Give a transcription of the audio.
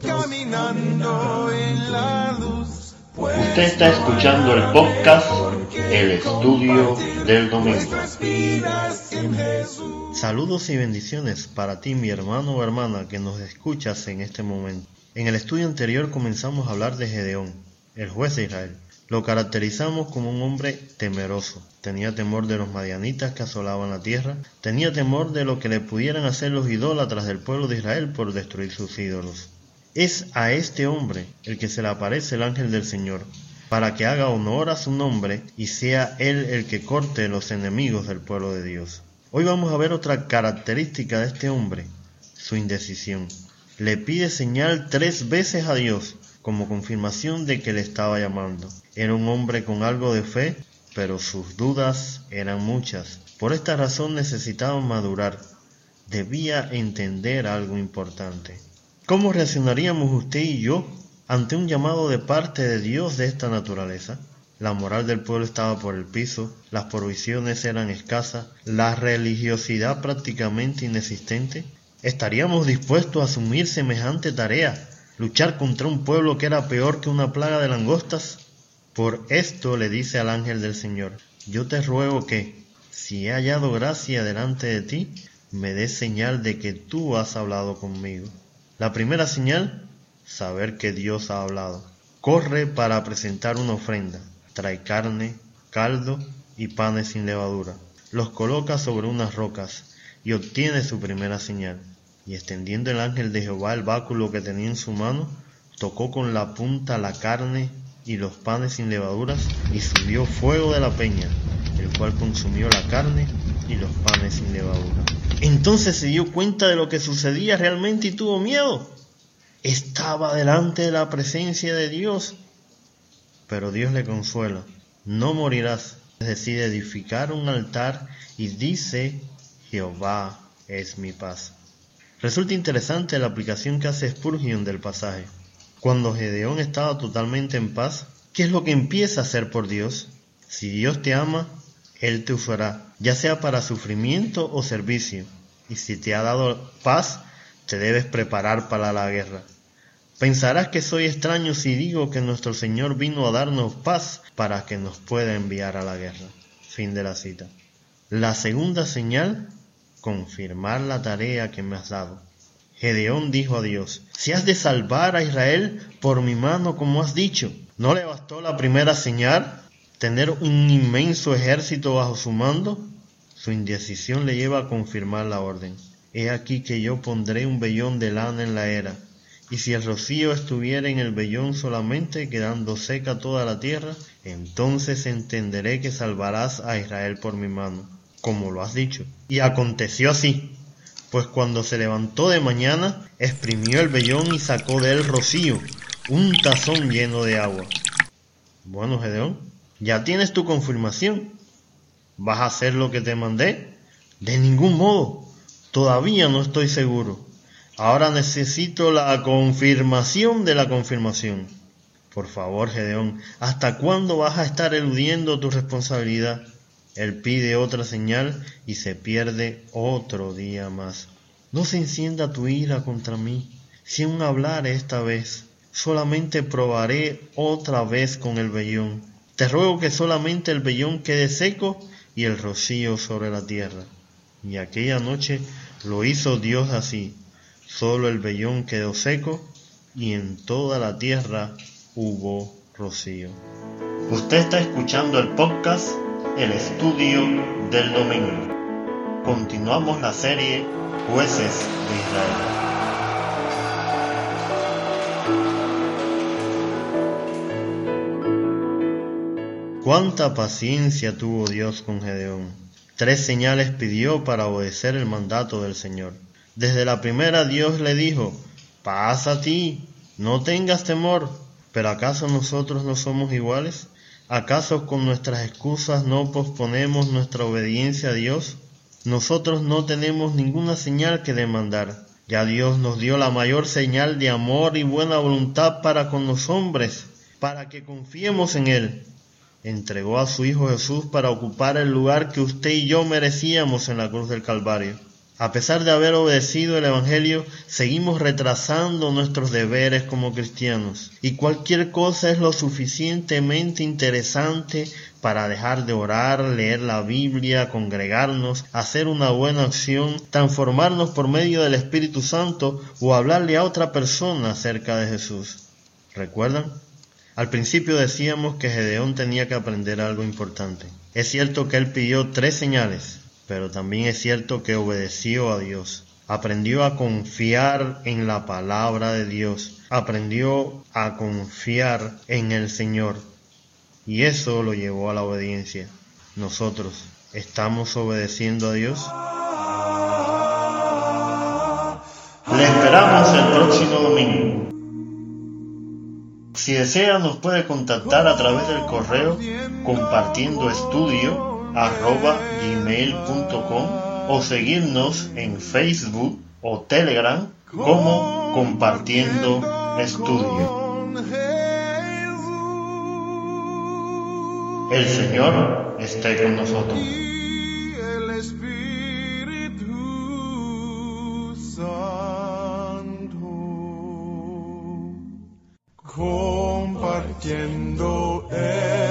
caminando en la luz. Usted está escuchando el podcast El Estudio del Domingo. Saludos y bendiciones para ti, mi hermano o hermana, que nos escuchas en este momento. En el estudio anterior comenzamos a hablar de Gedeón, el juez de Israel. Lo caracterizamos como un hombre temeroso. Tenía temor de los madianitas que asolaban la tierra. Tenía temor de lo que le pudieran hacer los idólatras del pueblo de Israel por destruir sus ídolos. Es a este hombre el que se le aparece el ángel del Señor, para que haga honor a su nombre y sea él el que corte los enemigos del pueblo de Dios. Hoy vamos a ver otra característica de este hombre, su indecisión. Le pide señal tres veces a Dios como confirmación de que le estaba llamando. Era un hombre con algo de fe, pero sus dudas eran muchas. Por esta razón necesitaba madurar. Debía entender algo importante. ¿Cómo reaccionaríamos usted y yo ante un llamado de parte de Dios de esta naturaleza? La moral del pueblo estaba por el piso, las provisiones eran escasas, la religiosidad prácticamente inexistente. ¿Estaríamos dispuestos a asumir semejante tarea luchar contra un pueblo que era peor que una plaga de langostas? Por esto le dice al ángel del Señor, yo te ruego que, si he hallado gracia delante de ti, me des señal de que tú has hablado conmigo. La primera señal, saber que Dios ha hablado. Corre para presentar una ofrenda. Trae carne, caldo y panes sin levadura. Los coloca sobre unas rocas y obtiene su primera señal y extendiendo el ángel de Jehová el báculo que tenía en su mano, tocó con la punta la carne y los panes sin levaduras, y subió fuego de la peña, el cual consumió la carne y los panes sin levadura. Entonces se dio cuenta de lo que sucedía realmente y tuvo miedo. Estaba delante de la presencia de Dios. Pero Dios le consuela, no morirás. Decide edificar un altar y dice, Jehová es mi paz. Resulta interesante la aplicación que hace Spurgeon del pasaje. Cuando Gedeón estaba totalmente en paz, ¿qué es lo que empieza a hacer por Dios? Si Dios te ama, Él te usará, ya sea para sufrimiento o servicio. Y si te ha dado paz, te debes preparar para la guerra. Pensarás que soy extraño si digo que nuestro Señor vino a darnos paz para que nos pueda enviar a la guerra. Fin de la cita. La segunda señal confirmar la tarea que me has dado. Gedeón dijo a Dios, si has de salvar a Israel por mi mano como has dicho, ¿no le bastó la primera señal? ¿Tener un inmenso ejército bajo su mando? Su indecisión le lleva a confirmar la orden. He aquí que yo pondré un vellón de lana en la era, y si el rocío estuviera en el vellón solamente, quedando seca toda la tierra, entonces entenderé que salvarás a Israel por mi mano como lo has dicho. Y aconteció así, pues cuando se levantó de mañana, exprimió el vellón y sacó de él rocío, un tazón lleno de agua. Bueno, Gedeón, ya tienes tu confirmación. ¿Vas a hacer lo que te mandé? De ningún modo. Todavía no estoy seguro. Ahora necesito la confirmación de la confirmación. Por favor, Gedeón, ¿hasta cuándo vas a estar eludiendo tu responsabilidad? Él pide otra señal y se pierde otro día más. No se encienda tu ira contra mí, si aun hablar esta vez, solamente probaré otra vez con el vellón. Te ruego que solamente el vellón quede seco y el rocío sobre la tierra. Y aquella noche lo hizo Dios así. Solo el vellón quedó seco y en toda la tierra hubo rocío. Usted está escuchando el podcast el estudio del domingo. Continuamos la serie Jueces de Israel. Cuánta paciencia tuvo Dios con Gedeón. Tres señales pidió para obedecer el mandato del Señor. Desde la primera Dios le dijo, pasa a ti, no tengas temor, pero ¿acaso nosotros no somos iguales? ¿Acaso con nuestras excusas no posponemos nuestra obediencia a Dios? Nosotros no tenemos ninguna señal que demandar. Ya Dios nos dio la mayor señal de amor y buena voluntad para con los hombres, para que confiemos en Él. Entregó a su Hijo Jesús para ocupar el lugar que usted y yo merecíamos en la cruz del Calvario. A pesar de haber obedecido el Evangelio, seguimos retrasando nuestros deberes como cristianos. Y cualquier cosa es lo suficientemente interesante para dejar de orar, leer la Biblia, congregarnos, hacer una buena acción, transformarnos por medio del Espíritu Santo o hablarle a otra persona acerca de Jesús. ¿Recuerdan? Al principio decíamos que Gedeón tenía que aprender algo importante. Es cierto que él pidió tres señales, pero también es cierto que obedeció a Dios. Aprendió a confiar en la palabra de Dios. Aprendió a confiar en el Señor. Y eso lo llevó a la obediencia. Nosotros, ¿estamos obedeciendo a Dios? Le esperamos el próximo domingo. Si desea nos puede contactar a través del correo compartiendo estudio arroba gmail.com o seguirnos en Facebook o Telegram como Compartiendo Estudio. El Señor esté con nosotros. Compartiendo en